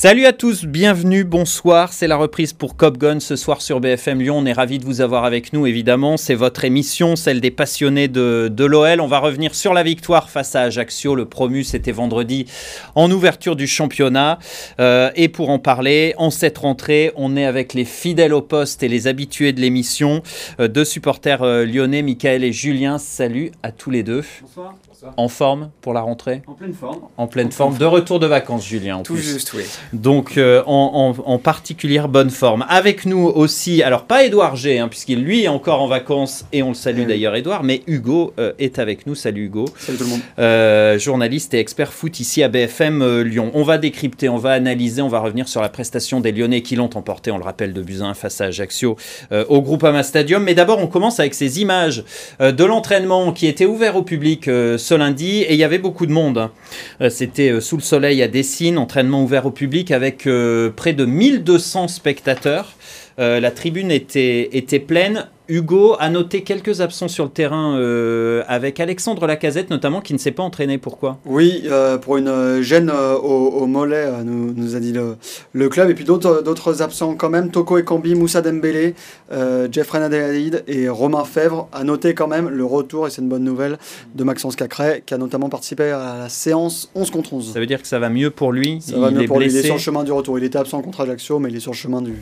Salut à tous, bienvenue, bonsoir. C'est la reprise pour Cop Gun ce soir sur BFM Lyon. On est ravis de vous avoir avec nous, évidemment. C'est votre émission, celle des passionnés de, de l'OL. On va revenir sur la victoire face à Ajaccio. Le promu, c'était vendredi en ouverture du championnat. Euh, et pour en parler, en cette rentrée, on est avec les fidèles au poste et les habitués de l'émission. Euh, deux supporters euh, lyonnais, Michael et Julien. Salut à tous les deux. Bonsoir. En forme pour la rentrée En pleine forme. En pleine forme. De retour de vacances, Julien. En Tout plus. juste, oui. Donc euh, en, en- en particulière bonne forme. Avec nous aussi, alors pas Édouard G, hein, puisqu'il lui est encore en vacances, et on le salue oui. d'ailleurs Édouard, mais Hugo euh, est avec nous. Salut Hugo, Salut tout le monde. Euh, journaliste et expert foot ici à BFM euh, Lyon. On va décrypter, on va analyser, on va revenir sur la prestation des Lyonnais qui l'ont emporté, on le rappelle, de Buzyn face à Ajaccio euh, au Groupama Stadium. Mais d'abord, on commence avec ces images euh, de l'entraînement qui était ouvert au public euh, ce lundi, et il y avait beaucoup de monde. Euh, C'était euh, sous le soleil à Dessines, entraînement ouvert au public avec euh, près de 1200 spectateurs. La tribune était, était pleine. Hugo a noté quelques absents sur le terrain euh, avec Alexandre Lacazette notamment qui ne s'est pas entraîné. Pourquoi? Oui, euh, pour une euh, gêne euh, au, au mollet, nous, nous a dit le, le club. Et puis d'autres absents quand même. Toko Ekambi, Moussa Dembélé, Jeffrey Nadelid et Romain Fèvre. À noter quand même le retour, et c'est une bonne nouvelle, de Maxence Cacré, qui a notamment participé à la séance 11 contre 11. Ça veut dire que ça va mieux pour lui Ça va Il mieux est pour lui, il est sur le chemin du retour. Il était absent contre Ajaccio, mais il est sur le chemin du,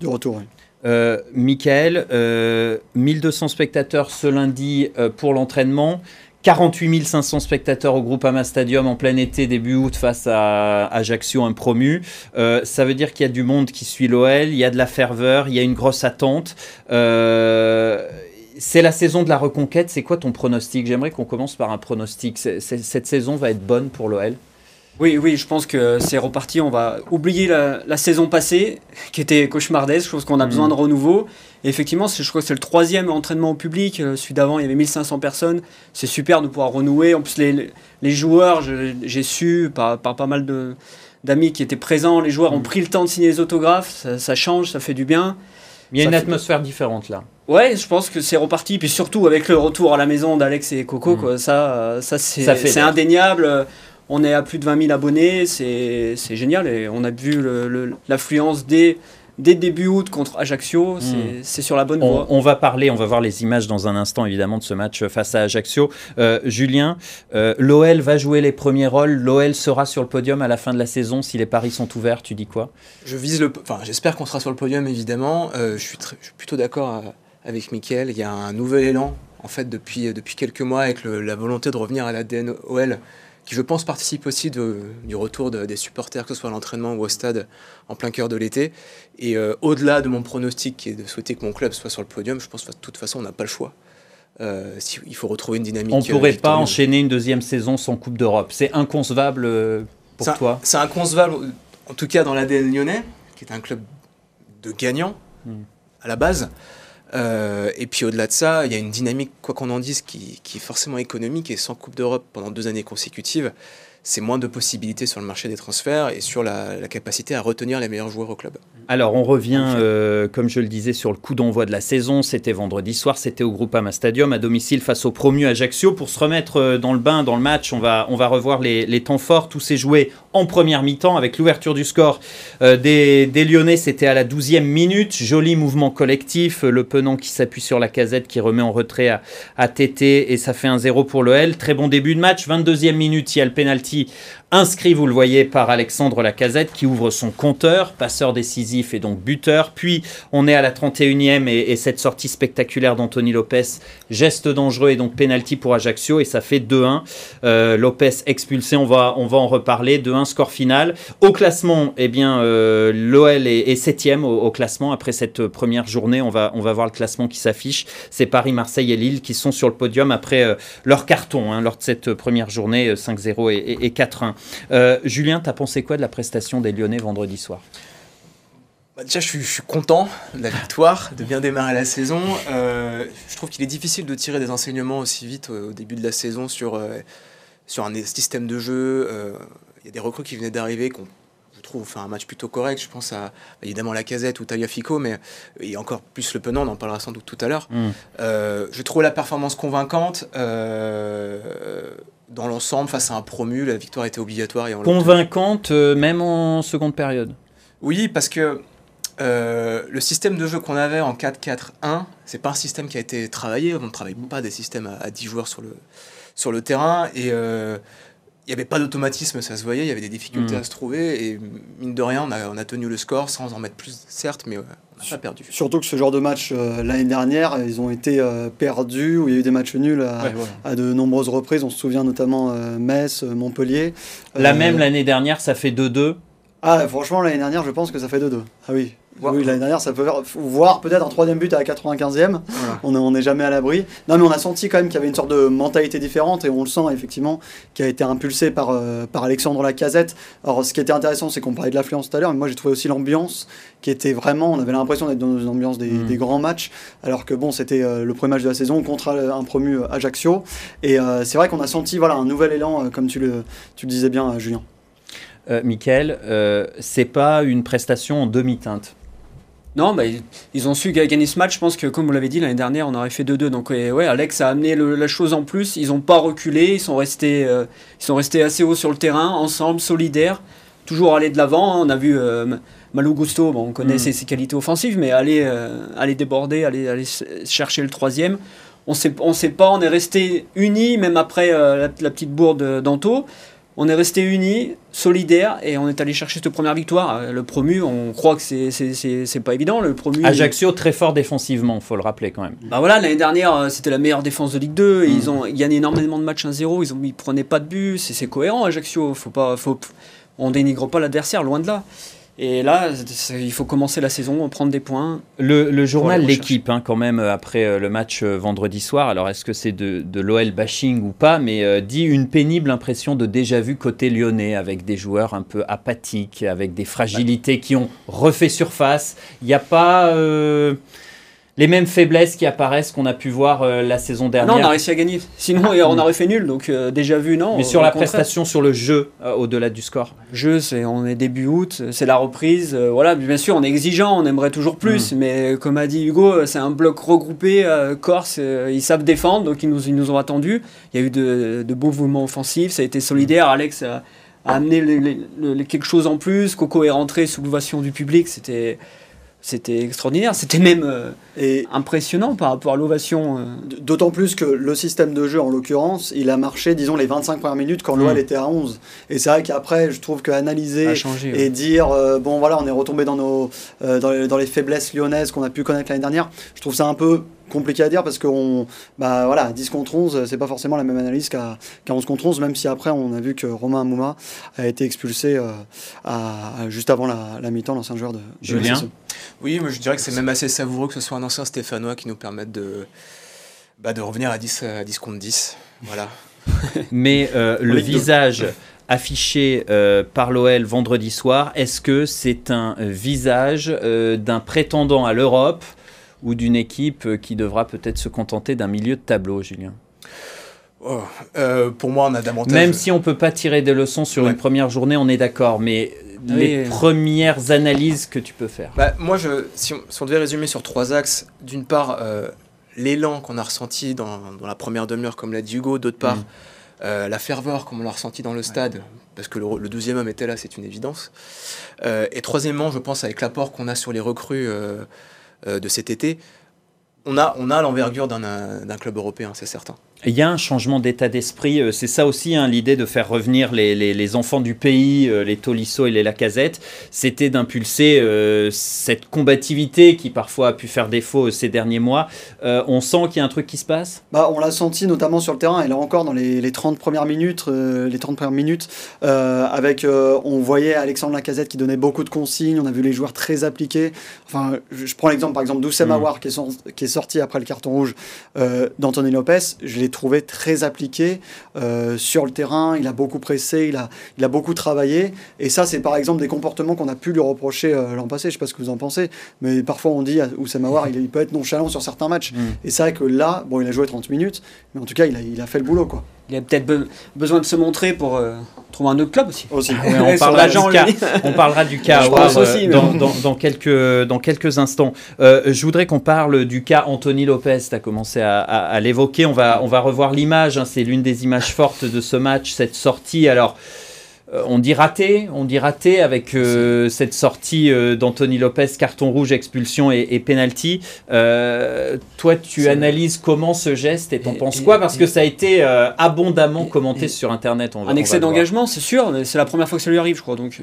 du retour. oui. Euh, Michael, euh, 1200 spectateurs ce lundi euh, pour l'entraînement. 48 500 spectateurs au Groupama Stadium en plein été, début août, face à Ajaccio, un promu. Euh, ça veut dire qu'il y a du monde qui suit l'OL, il y a de la ferveur, il y a une grosse attente. Euh, c'est la saison de la reconquête. C'est quoi ton pronostic? J'aimerais qu'on commence par un pronostic. Cette saison va être bonne pour l'OL Oui, oui, je pense que c'est reparti. On va oublier la, la saison passée, qui était cauchemardesque. Je pense qu'on a besoin de renouveau. Et effectivement, je crois que c'est le troisième entraînement au public. Euh, Celui d'avant, il y avait 1500 personnes. C'est super de pouvoir renouer. En plus, les, les joueurs, j'ai su par, par pas mal de d'amis qui étaient présents, les joueurs ont Mhm. pris le temps de signer les autographes, ça, ça change, ça fait du bien. Il y a Ça une atmosphère différente là. Ouais, je pense que c'est reparti. Puis surtout avec le retour à la maison d'Alex et Coco, Mm. quoi, ça, euh, ça c'est indéniable. On est à plus de 20 000 abonnés, c'est c'est génial. Et on a vu le- le- l'affluence dès, dès début août contre Ajaccio. C'est Mm. c'est sur la bonne On, voie. on va parler, on va voir les images dans un instant évidemment de ce match face à Ajaccio. Euh, Julien, euh, l'OL va jouer les premiers rôles. L'OL sera sur le podium à la fin de la saison si les paris sont ouverts. Tu dis quoi? Je vise le. Enfin, j'espère qu'on sera sur le podium, évidemment. Euh, je, suis très- je suis plutôt d'accord avec Mickaël. Il y a un nouvel élan, en fait, depuis, depuis quelques mois, avec le- la volonté de revenir à l'ADN OL, qui, je pense, participe aussi de- du retour de- des supporters, que ce soit à l'entraînement ou au stade, en plein cœur de l'été. Et euh, au-delà de mon pronostic, qui est de souhaiter que mon club soit sur le podium, je pense que de toute façon, on n'a pas le choix. Euh, si- il faut retrouver une dynamique. On euh, pourrait pas enchaîner une deuxième saison sans Coupe d'Europe. C'est inconcevable pour toi. C'est inconcevable, en tout cas dans l'ADN lyonnais, qui est un club de gagnants Mm. à la base. Euh, et puis au-delà de ça, il y a une dynamique, quoi qu'on en dise, qui, qui est forcément économique. Et sans Coupe d'Europe pendant deux années consécutives, c'est moins de possibilités sur le marché des transferts et sur la, la capacité à retenir les meilleurs joueurs au club. Alors on revient, euh, comme je le disais, sur le coup d'envoi de la saison. C'était vendredi soir, c'était au Groupama Stadium à domicile face au promu Ajaccio. Pour se remettre euh, dans le bain, dans le match, on va, on va revoir les, les temps forts. Tout s'est joué en première mi-temps avec l'ouverture du score euh, des, des Lyonnais. C'était à la 12e minute. Joli mouvement collectif. Le Penant qui s'appuie sur la casette, qui remet en retrait à, à Tété et ça fait un 0 pour le L. Très bon début de match. 22e minute, il y a le penalty inscrit, vous le voyez, par Alexandre Lacazette qui ouvre son compteur, passeur décisif et donc buteur. Puis on est à la 31e et, et cette sortie spectaculaire d'Anthony Lopez, geste dangereux et donc penalty pour Ajaccio et ça fait 2-1. Euh, Lopez expulsé, on va, en reparler. 2-1 score final. Au classement, eh bien, euh, l'OL est, septième au, classement après cette première journée. On va, voir le classement qui s'affiche. C'est Paris, Marseille et Lille qui sont sur le podium après euh, leur carton hein, lors de cette première journée euh, 5-0 et, et- et 4-1. Euh, Julien, t'as pensé quoi de la prestation des Lyonnais vendredi soir? Bah, déjà, je suis, je suis content de la victoire, de bien démarrer la saison. Euh, je trouve qu'il est difficile de tirer des enseignements aussi vite au début de la saison sur, euh, sur un système de jeu. Euh, Il y a des recrues qui venaient d'arriver, qui ont, je trouve, fait un match plutôt correct. Je pense à évidemment la Casette ou Tagliafico, mais et encore plus le Penant, on en parlera sans doute tout à l'heure. Mm. Je trouve la performance convaincante. Dans l'ensemble, face à un promu, la victoire était obligatoire. Et Convaincante, euh, même en seconde période Oui, parce que euh, le système de jeu qu'on avait en 4-4-1, c'est pas un système qui a été travaillé. On ne travaille pas des systèmes à, 10 joueurs sur le, sur le terrain. Et euh, il n'y avait pas d'automatisme, ça se voyait. Il y avait des difficultés mm. à se trouver. Et mine de rien, on a, on a, tenu le score sans en mettre plus, certes, mais on n'a pas perdu. Surtout que ce genre de match, euh, l'année dernière, ils ont été perdus, où il y a eu des matchs nuls à, de nombreuses reprises. On se souvient notamment Metz, Montpellier. La même l'année dernière, ça fait 2-2. Ah, franchement, l'année dernière, je pense que ça fait 2-2. Ah oui. Oui, l'année dernière, ça peut faire, voir peut-être un troisième but à la 95e. On n'est jamais à l'abri. Non, mais on a senti quand même qu'il y avait une sorte de mentalité différente et on le sent effectivement qui a été impulsé par, euh, par Alexandre Lacazette. Alors, ce qui était intéressant, c'est qu'on parlait de l'affluence tout à l'heure, mais moi j'ai trouvé aussi l'ambiance qui était vraiment. On avait l'impression d'être dans une ambiance des, mm. grands matchs, alors que bon, c'était euh, le premier match de la saison contre un promu euh, Ajaccio. Et c'est vrai qu'on a senti voilà, un nouvel élan, comme tu le, tu le disais bien, Julien euh, Michael, euh, c'est pas une prestation en demi-teinte. Non, bah, ils ont su gagner ce match. Je pense que, comme vous l'avez dit, l'année dernière, on aurait fait 2-2. Donc, ouais, Alex a amené la chose en plus. Ils n'ont pas reculé. Ils sont, restés, euh, ils sont restés assez haut sur le terrain, ensemble, solidaires. Toujours aller de l'avant. On a vu euh, Malou Gusto, bon, on connaît mm. ses, qualités offensives, mais aller, euh, aller déborder, aller, aller chercher le troisième. On ne on sait pas, on est resté unis, même après la, la, petite bourde d'Anto. On est resté unis, solidaires, et on est allé chercher cette première victoire. Euh, le promu, on croit que c'est pas évident. Le promu. Ajaccio très fort défensivement, faut le rappeler quand même. Bah voilà, l'année dernière, euh, c'était la meilleure défense de Ligue 2. Mm. Ils ont gagné énormément de matchs 1-0. Ils, ont, ils prenaient pas de but. C'est cohérent, Ajaccio. Faut pas, faut, on dénigre pas l'adversaire, loin de là. Et là, il faut commencer la saison, prendre des points. Le, journal L'équipe, hein, quand même, après euh, le match euh, vendredi soir, alors est-ce que c'est de, de l'OL bashing ou pas, mais euh, dit une pénible impression de déjà-vu côté lyonnais, avec des joueurs un peu apathiques, avec des fragilités qui ont refait surface. Il n'y a pas les mêmes faiblesses qui apparaissent qu'on a pu voir euh, la saison dernière. Non, on a réussi à gagner. Sinon, on aurait fait nul. Donc euh, déjà vu, non. Mais sur la prestation, sur le jeu, euh, au-delà du score. Jeu, c'est on est début août, c'est la reprise. voilà, bien sûr, on est exigeant, on aimerait toujours plus. Mm. Mais comme a dit Hugo, c'est un bloc regroupé. Corse, ils savent défendre, donc ils nous, ils nous ont attendus. Il y a eu de, beaux mouvements offensifs, ça a été solidaire. Alex a, amené quelque chose en plus. Coco est rentré sous l'ovation du public. C'était c'était extraordinaire. C'était même euh, impressionnant par rapport à l'ovation. Euh. D'autant plus que le système de jeu, en l'occurrence, il a marché, disons, les 25 premières minutes quand l'OL mm. était à 11. Et c'est vrai qu'après, je trouve qu'analyser et dire, euh, bon voilà, on est retombé dans, nos, dans les, dans, les, faiblesses lyonnaises qu'on a pu connaître l'année dernière, je trouve ça un peu compliqué à dire parce que bah voilà, 10 contre 11, c'est pas forcément la même analyse qu'à 11 contre 11, même si après on a vu que Romain Mouma a été expulsé euh, à, juste avant la, mi-temps, l'ancien joueur de, Julien. Oui, mais je dirais que c'est même assez savoureux que ce soit un ancien Stéphanois qui nous permette de, bah, de revenir à 10, à 10 contre 10. Voilà. mais euh, le visage affiché euh, par l'OL vendredi soir, est-ce que c'est un visage d'un prétendant à l'Europe ou d'une équipe euh, qui devra peut-être se contenter d'un milieu de tableau, Julien? Oh, euh, Pour moi, on a davantage. Même si on ne peut pas tirer des leçons sur une première journée, on est d'accord, mais les premières analyses que tu peux faire bah, Moi, je, si, on, devait résumer sur trois axes, d'une part, euh, l'élan qu'on a ressenti dans, la première demi-heure, comme l'a dit Hugo, d'autre part, mm. la ferveur comme on l'a ressenti dans le stade, parce que le, deuxième homme était là, c'est une évidence. et troisièmement, je pense avec l'apport qu'on a sur les recrues euh, de cet été, on a, on a l'envergure d'un club européen, c'est certain. Il y a un changement d'état d'esprit. Euh, c'est ça aussi hein, l'idée de faire revenir les, enfants du pays, euh, les Tolisso et les Lacazette. C'était d'impulser euh, cette combativité qui parfois a pu faire défaut ces derniers mois. on sent qu'il y a un truc qui se passe? Bah, On l'a senti notamment sur le terrain et là encore dans les, 30 premières minutes. les 30 premières minutes avec, on voyait Alexandre Lacazette qui donnait beaucoup de consignes. On a vu les joueurs très appliqués. Enfin, je, prends l'exemple par exemple d'Oussem mmh. qui, est qui, est sorti après le carton rouge d'Anthony Lopez. Je l'ai trouvé très appliqué euh, sur le terrain. Il a beaucoup pressé, il a, il a beaucoup travaillé. Et ça, c'est par exemple des comportements qu'on a pu lui reprocher euh, l'an passé. Je ne sais pas ce que vous en pensez, mais parfois on dit Oussama War, il, il peut être nonchalant sur certains matchs. Mm. Et c'est vrai que là, bon, il a joué 30 minutes, mais en tout cas, il a, il a fait le boulot. quoi. Il a peut-être be- besoin de se montrer pour euh, trouver un autre club aussi. Aussi. Ouais, on, parlera du cas, on parlera du cas Je Awar, pense aussi, euh, dans, dans- dans quelques, dans quelques instants. Euh, je voudrais qu'on parle du cas Anthony Lopez. Tu as commencé à, à- à l'évoquer. On va, on va revoir l'image. hein. C'est l'une des images fortes de ce match, cette sortie. Alors. Euh, On dit raté, on dit raté avec euh, cette sortie euh, d'Anthony Lopez, carton rouge, expulsion et, et penalty. Euh, toi, tu analyses comment ce geste et t'en penses quoi? Parce que ça a été abondamment commenté sur Internet. On Un excès d'engagement, c'est sûr. C'est la première fois que ça lui arrive, je crois. Donc,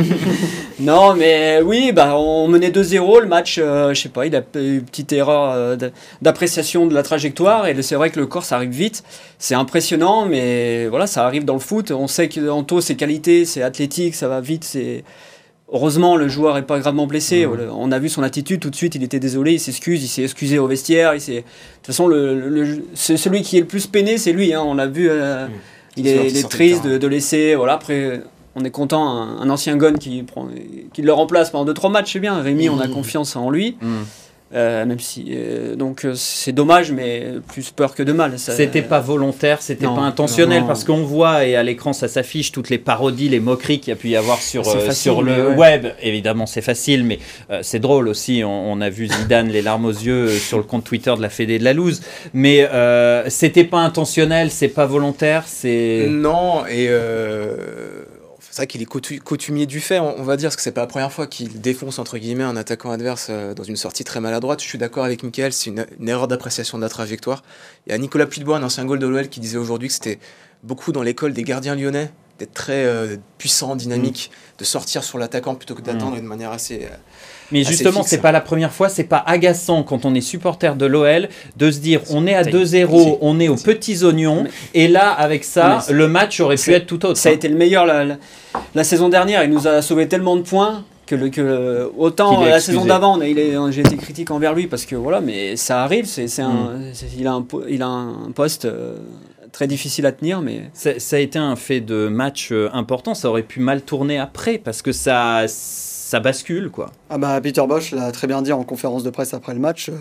non, mais oui, bah, on menait 2-0. Le match, je sais pas, il a eu une petite erreur d'appréciation de la trajectoire. Et c'est vrai que le corps, ça arrive vite. C'est impressionnant, mais voilà, ça arrive dans le foot. On sait qu'Anto, ses qualités, c'est athlétique, ça va vite. C'est Heureusement, le joueur est pas gravement blessé. Mhm. On a vu son attitude tout de suite. Il était désolé, il s'excuse, il s'est excusé au vestiaire. Il de toute façon, le, le- c'est celui qui est le plus peiné, c'est lui. hein. On l'a vu. euh, Mhm. il est, il triste de, de laisser. Voilà, après, on est content. Un, un ancien gun qui, prend, qui le remplace pendant 2-3 matchs, c'est bien. Rémi, on a Mhm. confiance en lui. Euh, même si. euh, donc, euh, c'est dommage, mais plus peur que de mal. Ça- C'était pas volontaire, c'était pas intentionnel, non. parce qu'on voit et à l'écran ça s'affiche toutes les parodies, les moqueries qu'il y a pu y avoir sur, euh, facile, sur le ouais. web. Évidemment, c'est facile, mais euh, c'est drôle aussi. On, on a vu Zidane les larmes aux yeux sur le compte Twitter de la Fédé de la Louse, mais euh, c'était pas intentionnel, c'est pas volontaire, c'est. Non, et euh, c'est vrai qu'il est coutu- coutumier du fait, on on va dire, parce que c'est pas la première fois qu'il défonce entre guillemets un attaquant adverse euh, dans une sortie très maladroite. Je suis d'accord avec Michael, c'est une, une erreur d'appréciation de la trajectoire. Il y a Nicolas Puigbois, un ancien goal de l'OL, qui disait aujourd'hui que c'était beaucoup dans l'école des gardiens lyonnais d'être très euh, puissant, dynamique, de sortir sur l'attaquant plutôt que d'attendre et de manière assez. Mais justement, c'est pas la première fois, c'est pas agaçant quand on est supporter de l'OL de se dire on est à C'est- 2-0, on est aux petits oignons, et là, avec ça, le match aurait pu être tout autre. Ça a hein. été le meilleur la, la- la saison dernière. Il nous a sauvé tellement de points que, le, que autant la saison d'avant, j'ai été critique envers lui parce que voilà, mais ça arrive. C'est, un, c'est- il, a un, il a un poste euh, très difficile à tenir, mais Ça, ça a été un fait de match euh, important. Ça aurait pu mal tourner après parce que ça, ça bascule, quoi. Ah bah Peter Bosch l'a très bien dit en conférence de presse après le match. euh,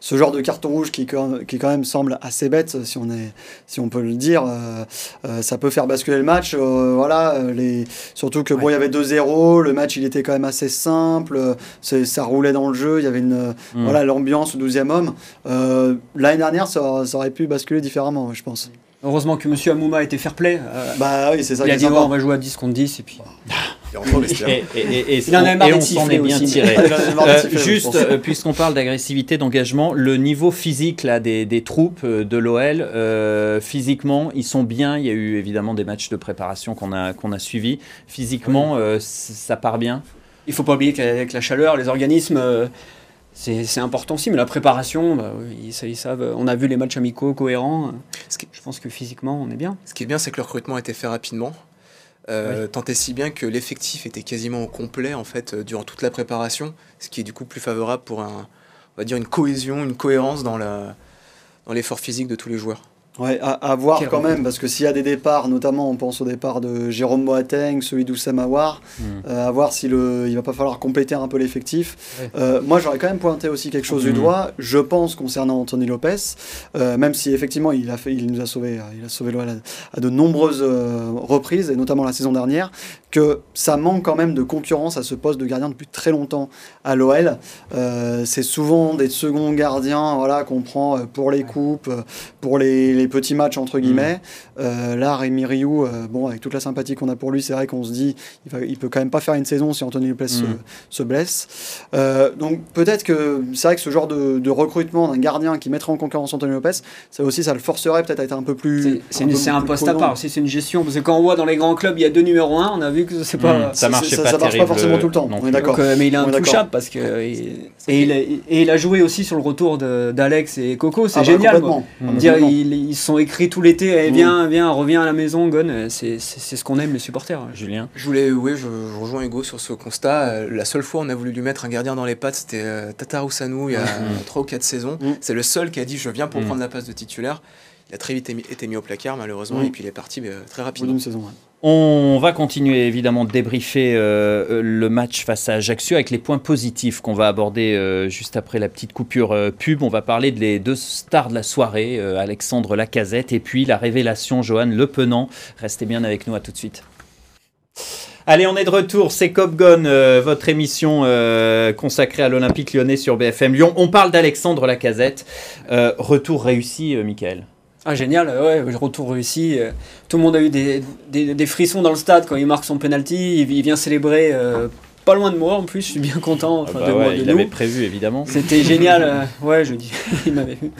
ce genre de carton rouge qui, quand- qui quand même semble assez bête, si on, est, si on peut le dire, euh, euh, ça peut faire basculer le match. euh, voilà, les, surtout que bon, il y avait 2-0, le match il était quand même assez simple, c'est- ça roulait dans le jeu, il y avait une, Mm. voilà l'ambiance au 12e homme. Euh, L'année dernière, ça, ça aurait pu basculer différemment, je pense. heureusement que Monsieur Amouma a été fair play. euh, Bah oui, c'est ça il qui a est dit oh, on va jouer à 10 contre 10 et puis Et, et- et- et- Il en avait marre et on s'en est bien aussi. tiré. Euh, juste, euh, puisqu'on parle d'agressivité, d'engagement, le niveau physique là, des, des troupes euh, de l'OL, euh, physiquement, ils sont bien. Il y a eu évidemment des matchs de préparation qu'on a, qu'on a suivis. Physiquement, euh, ça part bien. il faut pas oublier qu'avec la chaleur, les organismes. euh, c'est important aussi, mais la préparation, bah, ils, sa- ils savent. On a vu les matchs amicaux cohérents. Ce qui- Je pense que physiquement, on est bien. Ce qui est bien, c'est que le recrutement a été fait rapidement. Euh, Tant et si bien que l'effectif était quasiment au complet en fait euh, durant toute la préparation, ce qui est du coup plus favorable pour un, on va dire une cohésion, une cohérence dans la dans l'effort physique de tous les joueurs. Ouais, à, à voir Quel quand même, parce que s'il y a des départs, notamment on pense au départ de Jérôme Boateng, celui d'Oussama Aouar, Mm. euh, à voir si le, il va pas falloir compléter un peu l'effectif. Ouais. Euh, moi j'aurais quand même pointé aussi quelque chose du Mhm. doigt, je pense concernant Anthony Lopez, euh, même si effectivement il, a fait, il nous a sauvé, il a sauvé l'OL à, à de nombreuses reprises, et notamment la saison dernière, que ça manque quand même de concurrence à ce poste de gardien depuis très longtemps à l'OL. C'est souvent des seconds gardiens voilà, qu'on prend pour les coupes, pour les, les petits matchs entre guillemets. Euh, là, Rémi Rioux, euh, bon, avec toute la sympathie qu'on a pour lui, c'est vrai qu'on se dit il, va, il peut quand même pas faire une saison si Anthony Lopez se, Mm. se blesse. Euh, donc peut-être que c'est vrai que ce genre de, de recrutement d'un gardien qui mettrait en concurrence Anthony Lopez, ça aussi, ça le forcerait peut-être à être un peu plus. C'est- un poste à part aussi, c'est une gestion. Parce que quand on voit dans les grands clubs, il y a deux numéros 1, on a vu que c'est pas. Mm. Ça ça- pas ça marche pas forcément tout le temps, on est d'accord. Euh, mais il est intouchable parce que et, et il a, et il a joué aussi sur le retour d'Alex et Coco, c'est Ah bah, génial. quoi. complètement. Mm. Dire, ils, ils se sont écrits tout l'été, eh, viens, viens, reviens à la maison, Gon. euh, C'est ce qu'on aime les supporters. Julien Je voulais, oui, je, je rejoins Hugo sur ce constat. Euh, la seule fois où on a voulu lui mettre un gardien dans les pattes, c'était euh, Tatarou Sanou il y a Mhm. 3 ou 4 saisons. Mhm. C'est le seul qui a dit je viens pour Mhm. prendre la place de titulaire. Il a très vite été mis au placard malheureusement et puis il est parti très rapidement. Une saison, On va continuer évidemment de débriefer le match face à Ajaccio avec les points positifs qu'on va aborder juste après la petite coupure pub. On va parler des deux stars de la soirée, Alexandre Lacazette et puis la révélation Johan Le Penant. Restez bien avec nous, à tout de suite. Allez, on est de retour, c'est Cop euh, votre émission euh, consacrée à l'Olympique lyonnais sur BFM Lyon. On parle d'Alexandre Lacazette. Euh, retour réussi, Michael. Ah génial, ouais, retour réussi. Tout le monde a eu des, des, frissons dans le stade quand il marque son penalty. Il, vient célébrer pas loin de moi en plus, je suis bien content. Ah bah il l'avait prévu évidemment. C'était génial, euh, ouais, je dis, il m'avait vu.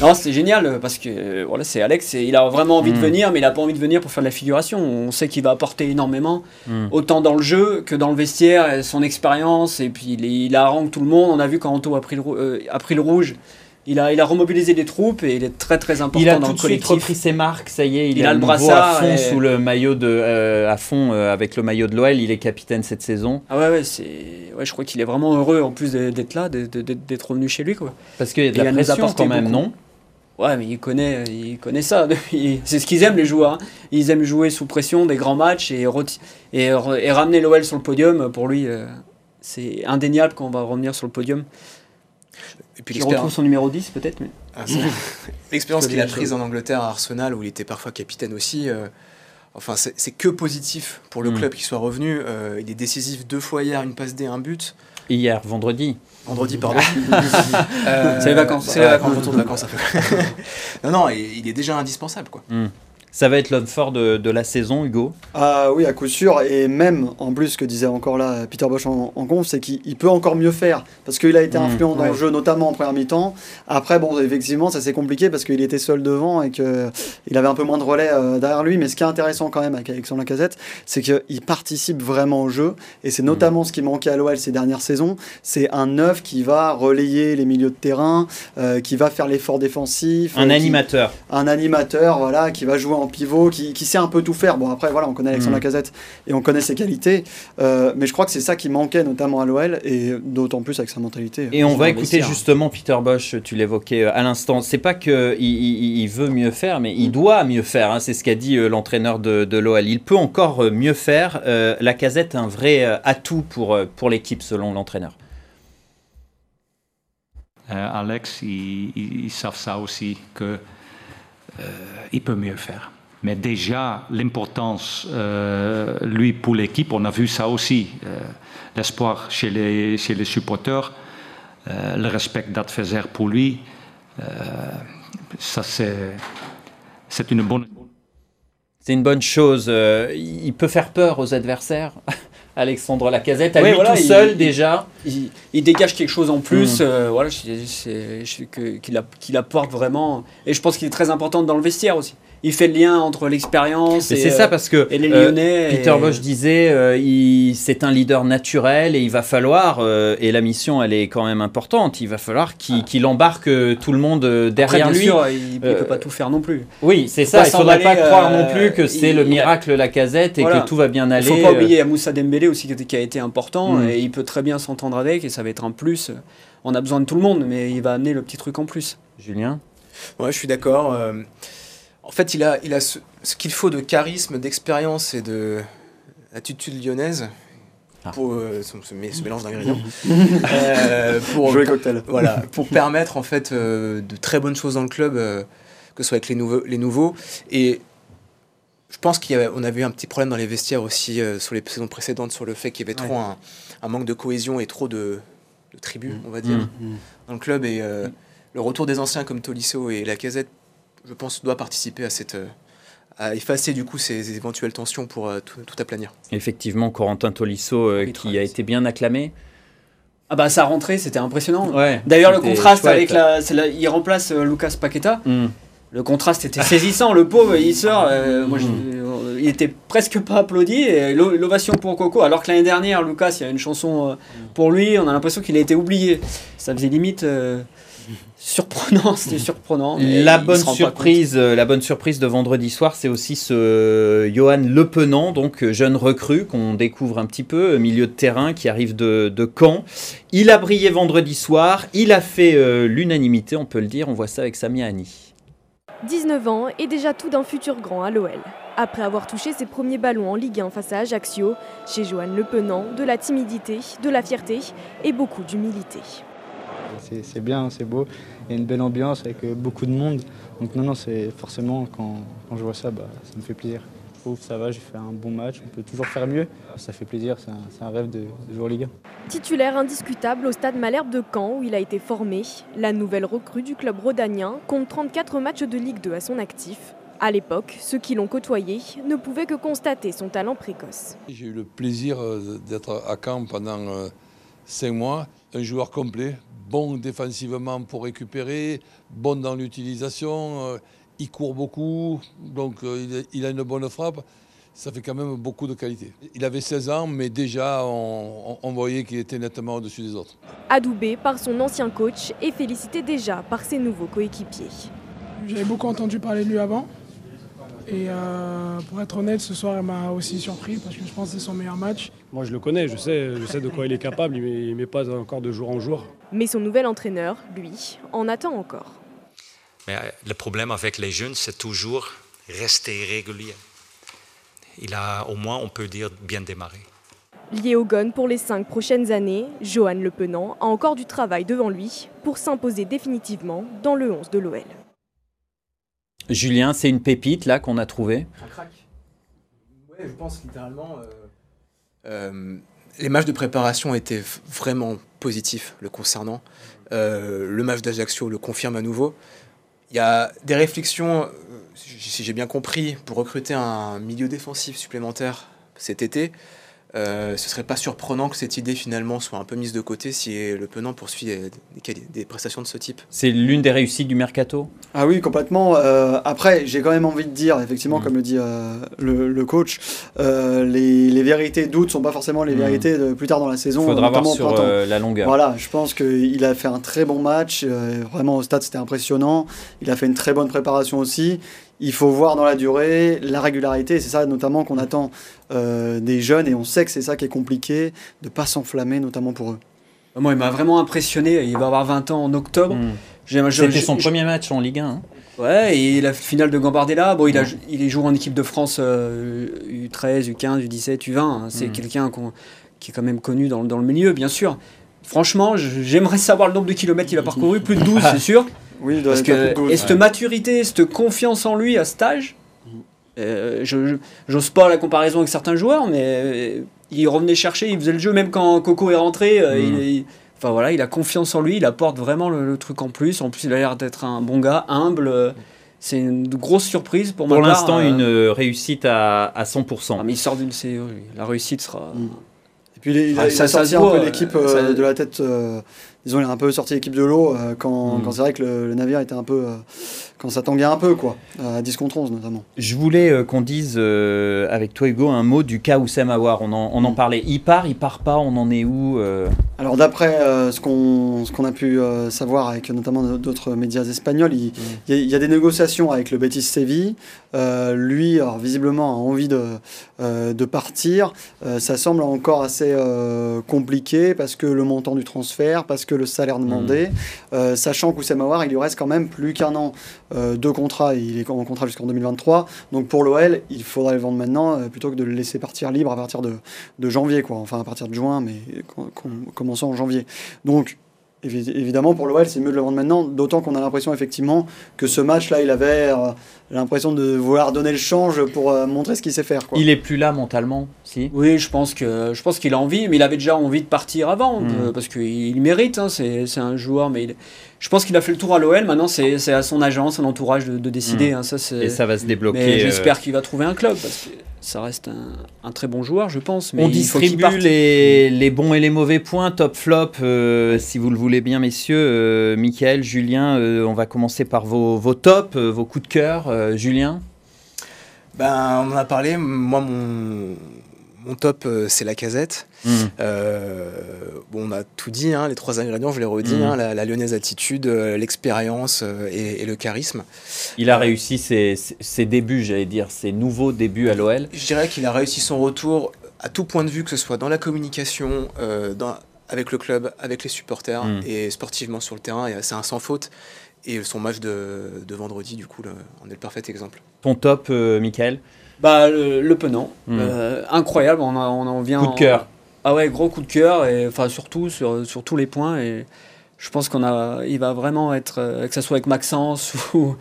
Non, c'était génial euh, parce que euh, voilà, c'est Alex, et il a vraiment envie de hmm. venir, mais il a pas envie de venir pour faire de la figuration. On sait qu'il va apporter énormément, hmm. autant dans le jeu que dans le vestiaire, son expérience, et puis il, il arrange tout le monde. On a vu quand Anto a pris le, a pris le rouge il a, il a remobilisé des troupes et il est très très important il a dans tout le collectif. Il a repris ses marques, ça y est, il, a le brassard à fond sous le maillot de, euh, à fond euh, avec le maillot de l'OL. Il est capitaine cette saison. Ah ouais, ouais, c'est, ouais je crois qu'il est vraiment heureux en plus d'être là, d'être revenu chez lui quoi. Parce qu'il y a de la pression quand même, non? Ouais, mais il connaît, il connaît ça. C'est ce qu'ils aiment les joueurs. Hein. Ils aiment jouer sous pression des grands matchs et, et, et ramener l'OL sur le podium. Pour lui, euh, c'est indéniable qu'on va revenir sur le podium. Et puis il retrouve son numéro 10 peut-être. Mais... Ah, L'expérience qu'il a prise en Angleterre à Arsenal, où il était parfois capitaine aussi, euh, enfin c'est que positif pour le mm. club qui soit revenu. Euh, il est décisif deux fois hier, une passe D, un but. Hier, vendredi. Vendredi, pardon. euh, c'est les vacances. C'est les vacances, retour de vacances. non, non, il est déjà indispensable. quoi. Mm. Ça va être l'homme fort de, de, la saison, Hugo Ah oui, à coup sûr. Et même, en plus, ce que disait encore là Peter Bosch en, en conf, c'est qu'il peut encore mieux faire. Parce qu'il a été mmh, influent dans le jeu, notamment en première mi-temps. Après, bon, effectivement, ça s'est compliqué parce qu'il était seul devant et qu'il avait un peu moins de relais euh, derrière lui. Mais ce qui est intéressant quand même avec Alexandre Lacazette, c'est qu'il participe vraiment au jeu. Et c'est notamment mmh. ce qui manquait à l'OL ces dernières saisons. C'est un neuf qui va relayer les milieux de terrain, euh, qui va faire l'effort défensif. Un animateur. Un animateur, voilà, qui va jouer en pivot, qui, sait un peu tout faire. Bon, après, voilà, on connaît Alexandre mm. Lacazette et on connaît ses qualités, euh, mais je crois que c'est ça qui manquait notamment à l'OL et d'autant plus avec sa mentalité. Et on va écouter justement Peter Bosch, tu l'évoquais euh, à l'instant. C'est pas qu'il il, veut mieux faire, mais il doit mieux faire. Hein. c'est ce qu'a dit euh, l'entraîneur de, de l'OL. Il peut encore mieux faire. Lacazette, un vrai atout pour, pour l'équipe, selon l'entraîneur. Alex, ils, savent ça aussi, qu'il il peut mieux faire. Mais déjà, l'importance, euh, lui, pour l'équipe, on a vu ça aussi. Euh, l'espoir chez les, chez les supporters, euh, le respect d'adversaire pour lui, ça c'est, c'est une bonne c'est une bonne chose. il peut faire peur aux adversaires. Alexandre Lacazette, à lui tout seul déjà. Il, dégage quelque chose en plus, mmh. voilà, qu'il apporte vraiment. Et je pense qu'il est très important dans le vestiaire aussi il fait le lien entre l'expérience et, c'est ça parce que les euh, Lyonnais. Peter Bosch disait euh, c'est un leader naturel et il va falloir euh, et la mission elle est quand même importante. Il va falloir qu'il embarque tout le monde derrière Après, bien lui. Sûr, il, ne peut pas tout faire non plus. Oui, c'est ça. Il faudrait pas croire non plus que c'est le miracle la casette et que tout va bien aller. Il faut pas oublier Moussa Dembélé aussi qui a été important mm. et il peut très bien s'entendre avec et ça va être un plus. On a besoin de tout le monde, mais il va amener le petit truc en plus. Julien? Ouais, je suis d'accord. En fait, il a, il a ce, qu'il faut de charisme, d'expérience et de attitude lyonnaise. Ah. Pour euh, ce, mélange d'ingrédients. euh, pour, Jouer cocktail. Voilà, pour permettre en fait euh, de très bonnes choses dans le club, euh, que ce soit avec les nouveaux, les nouveaux. Et je pense qu'on avait eu un petit problème dans les vestiaires aussi sur les saisons précédentes sur le fait qu'il y avait trop un, un, manque de cohésion et trop de, de tribus, mm. on va dire, mm. dans le club. Et le retour des anciens comme Tolisso et Lacazette je pense, doit participer à cette euh, à effacer du coup ces éventuelles tensions pour euh, tout, tout, aplanir. Effectivement, Corentin Tolisso euh, qui a été bien acclamé. Ah bah sa rentrée c'était impressionnant. D'ailleurs le contraste avec la, il remplace Lucas Paqueta. Hmm. Le contraste était saisissant. le pauvre il sort, moi, hmm. il était presque pas applaudi. L'ovation pour Coco. Alors que l'année dernière Lucas il y a une chanson pour lui, on a l'impression qu'il a été oublié. Ça faisait limite surprenant, c'était surprenant. La bonne surprise, euh, la bonne surprise de vendredi soir, c'est aussi ce Johan Lepenant, donc euh, jeune recrue qu'on découvre un petit peu, milieu de terrain qui arrive de, de, Caen. Il a brillé vendredi soir, il a fait euh, l'unanimité, on peut le dire. On voit ça avec Sami Ani. 19 ans et déjà tout d'un futur grand à l'OL. Après avoir touché ses premiers ballons en Ligue 1 face à Ajaccio, chez Johan Le Penant, de la timidité, de la fierté et beaucoup d'humilité. C'est bien, c'est beau, il y a une belle ambiance avec beaucoup de monde. Donc non, non, c'est forcément quand, quand, je vois ça, bah, ça me fait plaisir. Je trouve ça va, j'ai fait un bon match, on peut toujours faire mieux. Ça fait plaisir, c'est un, un, rêve de, de jouer en Ligue 1. Titulaire indiscutable au stade Malherbe de Caen où il a été formé, la nouvelle recrue du club rhodanien compte 34 matchs de Ligue 2 à son actif. À l'époque, ceux qui l'ont côtoyé ne pouvaient que constater son talent précoce. J'ai eu le plaisir d'être à Caen pendant 5 mois, un joueur complet, bon défensivement pour récupérer, bon dans l'utilisation, il court beaucoup, donc il a une bonne frappe. Ça fait quand même beaucoup de qualité. Il avait 16 ans, mais déjà on, on voyait qu'il était nettement au-dessus des autres. Adoubé par son ancien coach et félicité déjà par ses nouveaux coéquipiers. J'avais beaucoup entendu parler de lui avant. Et euh, pour être honnête, ce soir, il m'a aussi surpris parce que je pense que c'est son meilleur match. Moi, je le connais, je sais, je sais de quoi il est capable, il ne met pas encore de jour en jour. Mais son nouvel entraîneur, lui, en attend encore. Mais le problème avec les jeunes, c'est toujours rester régulier. Il a, au moins, on peut dire, bien démarré. Lié au gun pour les cinq prochaines années, Johan Le Penant a encore du travail devant lui pour s'imposer définitivement dans le 11 de l'OL. Julien, c'est une pépite là qu'on a trouvé. Un crack. Ouais, je pense littéralement. Euh, euh, les matchs de préparation étaient vraiment positifs le concernant. Euh, le match d'Ajaccio le confirme à nouveau. Il y a des réflexions, si j'ai bien compris, pour recruter un milieu défensif supplémentaire cet été. Euh, ce serait pas surprenant que cette idée finalement soit un peu mise de côté si le Penant poursuit des, des prestations de ce type. C'est l'une des réussites du mercato? Ah oui, complètement. Euh, après, j'ai quand même envie de dire, effectivement, mmh. comme le dit euh, le, le, coach, euh, les, les, vérités doutes sont pas forcément les mmh. vérités de plus tard dans la saison. Il faudra voir sur la longueur. Voilà, je pense qu'il a fait un très bon match. vraiment, au stade, c'était impressionnant. Il a fait une très bonne préparation aussi il faut voir dans la durée la régularité. C'est ça notamment qu'on attend euh, des jeunes et on sait que c'est ça qui est compliqué, de ne pas s'enflammer, notamment pour eux. Moi, il m'a vraiment impressionné. Il va avoir 20 ans en octobre. Mmh. C'était son premier match en Ligue 1. Hein. Ouais, et la finale de Gambardella, bon, il, a, il est joué en équipe de France euh, U13, U15, U17, U20. Hein. C'est mmh. quelqu'un qui est quand même connu dans, dans, le milieu, bien sûr. Franchement, j'aimerais savoir le nombre de kilomètres qu'il a parcouru, plus de 12, c'est sûr. Oui, Parce que, 12, et cette maturité, cette confiance en lui à cet âge, euh, je j'ose pas la comparaison avec certains joueurs, mais euh, il revenait chercher, il faisait le jeu même quand Coco est rentré. Euh, mmh. il, il, enfin voilà, il a confiance en lui, il apporte vraiment le, le truc en plus. En plus, il a l'air d'être un bon gars, humble. C'est une grosse surprise pour moi. Pour l'instant, euh... une réussite à, à 100%. Ah, mais il sort d'une CE, la réussite sera. Mmh. Et puis il, il, ah, il ça, a sorti ça un peu l'équipe ça... de la tête disons, il a un peu sorti l'équipe de l'eau euh, quand, mmh. quand c'est vrai que le, le, navire était un peu. Quand ça tanguait un peu, quoi, à 10 contre 11 notamment. Je voulais euh, qu'on dise euh, avec toi, Hugo, un mot du cas Oussem Aouar. On en, on en parlait. Il part, il part pas, on en est où euh... Alors, d'après ce qu'on qu'on a pu savoir avec notamment d'autres médias espagnols, il, mmh. il, y a, il, y a, des négociations avec le Betis Séville. lui, alors, visiblement, a envie de, de partir. ça semble encore assez compliqué parce que le montant du transfert, parce que le salaire demandé, mmh. sachant qu'Oussem Aouar, il lui reste quand même plus qu'un an euh, deux contrats, il est en contrat jusqu'en 2023. Donc pour l'OL, il faudrait le vendre maintenant euh, plutôt que de le laisser partir libre à partir de, de janvier, quoi. Enfin à partir de juin, mais commençant en janvier. Donc évidemment, pour l'OL, c'est mieux de le vendre maintenant, d'autant qu'on a l'impression effectivement que ce match-là, il avait euh, l'impression de vouloir donner le change pour euh, montrer ce qu'il sait faire. Quoi. Il est plus là mentalement, si? Oui, je pense que je pense qu'il a envie, mais il avait déjà envie de partir avant, mmh. euh, parce qu'il mérite, hein, c'est un joueur, mais il, je pense qu'il a fait le tour à l'OL, maintenant c'est à son agent, son entourage de, de décider. Mmh. Hein, ça, Et ça va se débloquer. Mais j'espère qu'il va trouver un club, parce que ça reste un, un, très bon joueur, je pense. Mais on distribue les, les, bons et les mauvais points, top flop, euh, si vous le voulez bien, messieurs. Euh, Michael, Julien, euh, on va commencer par vos, vos tops, euh, vos coups de cœur. Euh, Julien? Ben, On en a parlé. Moi, mon, mon top, c'est la casette. Mmh. bon, on a tout dit, hein, les trois ingrédients, je les redis mmh. hein, la, la, lyonnaise attitude, l'expérience et, et, le charisme. Il a réussi ses, ses débuts, j'allais dire, ses nouveaux débuts à l'OL. Je dirais qu'il a réussi son retour à tout point de vue, que ce soit dans la communication, dans avec le club, avec les supporters mmh. et sportivement sur le terrain, c'est un sans faute. et son match de, de vendredi, du coup, là, en est le parfait exemple. Ton top, euh, Michael? Bah, Le, le Penant. Mm. Euh, incroyable, on, on en vient. Coup de cœur. Ah ouais, gros coup de cœur, et enfin surtout sur, sur tous les points. Et je pense qu'on a, il va vraiment être, euh, que ce soit avec Maxence ou,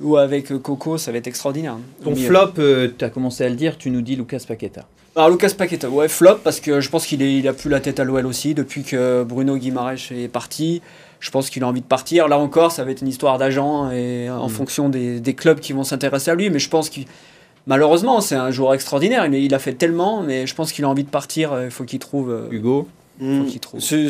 ou avec Coco, ça va être extraordinaire. Ton flop, euh, tu as commencé à le dire, tu nous dis Lucas Paqueta. Alors Lucas Paqueta, ouais, flop, parce que je pense qu'il il a plus la tête à l'OL aussi, depuis que Bruno Guimaraes est parti. Je pense qu'il a envie de partir. Là encore, ça va être une histoire d'agent et en mm. fonction des, des, clubs qui vont s'intéresser à lui. Mais je pense qu'il malheureusement, c'est un joueur extraordinaire. Il, il, a fait tellement, mais je pense qu'il a envie de partir. Il faut qu'il trouve. Euh, Hugo Mmh.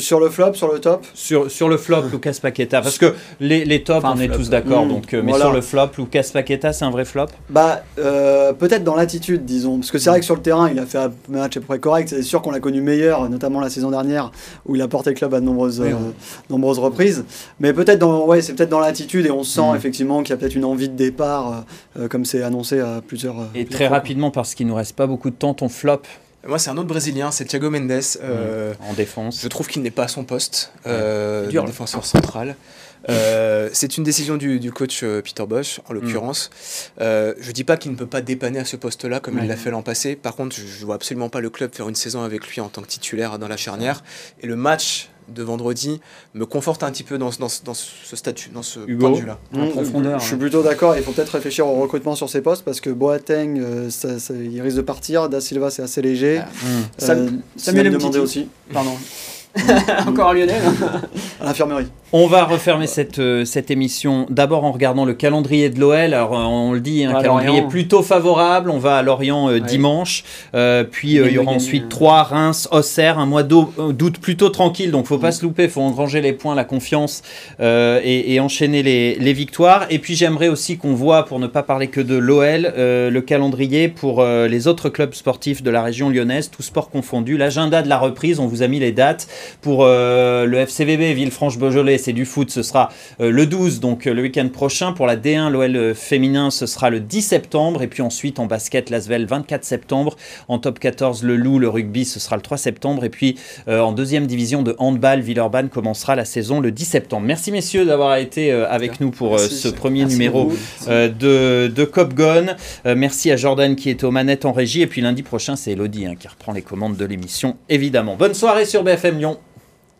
Sur, le flop, sur le top sur, sur le flop, Lucas Paqueta. Parce que les, les tops, on est tous d'accord. Mmh. donc euh, mais sur le flop, Lucas Paqueta, c'est un vrai flop? Bah, euh, peut-être dans l'attitude, disons. Parce que c'est vrai que sur le terrain, il a fait un match à peu près correct. C'est sûr qu'on l'a connu meilleur, notamment la saison dernière, où il a porté le club à de nombreuses, euh, nombreuses reprises. Mais peut-être dans, ouais, c'est peut-être dans l'attitude et on sent mmh. effectivement qu'il y a peut-être une envie de départ, comme c'est annoncé à plusieurs. Et très rapidement, parce qu'il nous reste pas beaucoup de temps, ton flop moi, c'est un autre Brésilien, c'est Thiago Mendes. Euh, en défense. Je trouve qu'il n'est pas à son poste euh, de défenseur central. Euh, c'est une décision du, coach Peter Bosch, en l'occurrence. Mm. je dis pas qu'il ne peut pas dépanner à ce poste-là comme il l'a fait l'an passé. Par contre, je, ne vois absolument pas le club faire une saison avec lui en tant que titulaire dans la charnière. Et le match de vendredi me conforte un petit peu dans, dans, dans ce statut, dans ce point de vue-là. je suis plutôt d'accord, il faut peut-être réfléchir au recrutement sur ces postes parce que Boateng, euh, il risque de partir, Da Silva c'est assez léger. Ah. Euh, Samuel demandé aussi. Pardon. Encore un Lionel À l'infirmerie. On va refermer cette, euh, cette émission d'abord en regardant le calendrier de l'OL. Alors euh, on le dit, un calendrier plutôt favorable. On va à Lorient euh, dimanche. puis il y aura ensuite 3 Reims, Auxerre, un mois d'août plutôt tranquille. Donc faut pas mm. se louper, faut engranger les points, la confiance et, enchaîner les, les, victoires. Et puis j'aimerais aussi qu'on voit, pour ne pas parler que de l'OL, le calendrier pour les autres clubs sportifs de la région lyonnaise, tous sports confondus. L'agenda de la reprise, on vous a mis les dates. Pour le FCVB Villefranche-Beaujolais, c'est du foot, ce sera euh, le 12, donc euh, le week-end prochain. Pour la D1, l'OL euh, féminin, ce sera le 10 septembre. Et puis ensuite, en basket, l'Asvel, 24 septembre. En top 14, le Loup, le rugby, ce sera le 3 septembre. Et puis en deuxième division de handball, Villeurbanne commencera la saison le 10 septembre. Merci messieurs d'avoir été avec nous pour ce premier numéro de, de Cop Gone. merci à Jordan qui est aux manettes en régie. Et puis lundi prochain, c'est Elodie hein, qui reprend les commandes de l'émission, évidemment. Bonne soirée sur BFM Lyon.